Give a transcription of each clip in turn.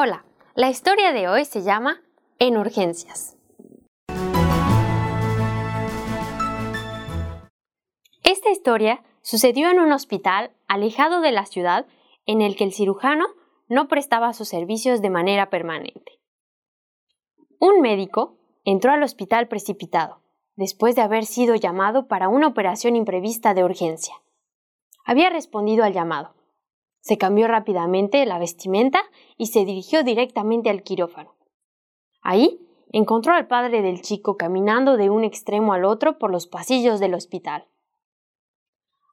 Hola, la historia de hoy se llama En urgencias. Esta historia sucedió en un hospital alejado de la ciudad en el que el cirujano no prestaba sus servicios de manera permanente. Un médico entró al hospital precipitado, después de haber sido llamado para una operación imprevista de urgencia. Había respondido al llamado. Se cambió rápidamente la vestimenta y se dirigió directamente al quirófano. Ahí encontró al padre del chico caminando de un extremo al otro por los pasillos del hospital.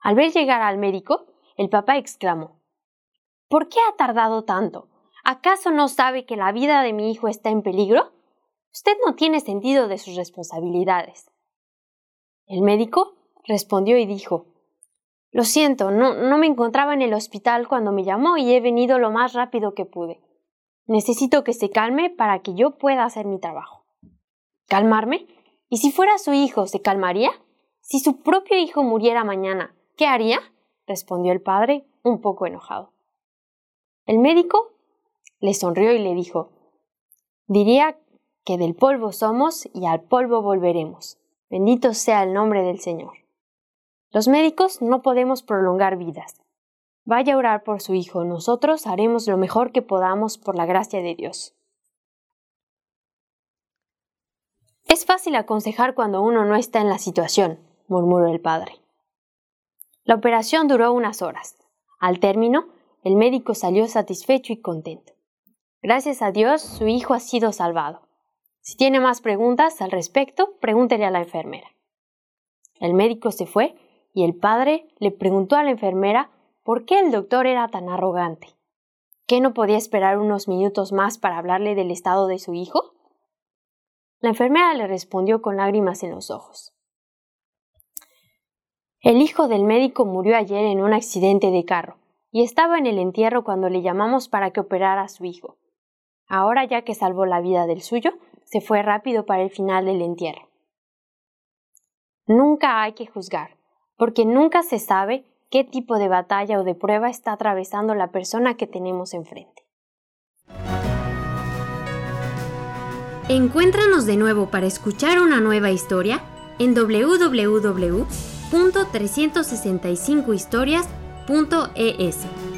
Al ver llegar al médico, el papá exclamó ¿Por qué ha tardado tanto? ¿Acaso no sabe que la vida de mi hijo está en peligro? Usted no tiene sentido de sus responsabilidades. El médico respondió y dijo Lo siento, no, no me encontraba en el hospital cuando me llamó y he venido lo más rápido que pude. Necesito que se calme para que yo pueda hacer mi trabajo. ¿Calmarme? ¿Y si fuera su hijo, se calmaría? Si su propio hijo muriera mañana, ¿qué haría? respondió el padre, un poco enojado. El médico le sonrió y le dijo Diría que del polvo somos y al polvo volveremos. Bendito sea el nombre del Señor. Los médicos no podemos prolongar vidas. Vaya a orar por su hijo, nosotros haremos lo mejor que podamos por la gracia de Dios. Es fácil aconsejar cuando uno no está en la situación, murmuró el padre. La operación duró unas horas. Al término, el médico salió satisfecho y contento. Gracias a Dios, su hijo ha sido salvado. Si tiene más preguntas al respecto, pregúntele a la enfermera. El médico se fue y el padre le preguntó a la enfermera por qué el doctor era tan arrogante. ¿Qué no podía esperar unos minutos más para hablarle del estado de su hijo? La enfermera le respondió con lágrimas en los ojos. El hijo del médico murió ayer en un accidente de carro y estaba en el entierro cuando le llamamos para que operara a su hijo. Ahora ya que salvó la vida del suyo, se fue rápido para el final del entierro. Nunca hay que juzgar, porque nunca se sabe qué tipo de batalla o de prueba está atravesando la persona que tenemos enfrente. Encuéntranos de nuevo para escuchar una nueva historia en www.365historias.es.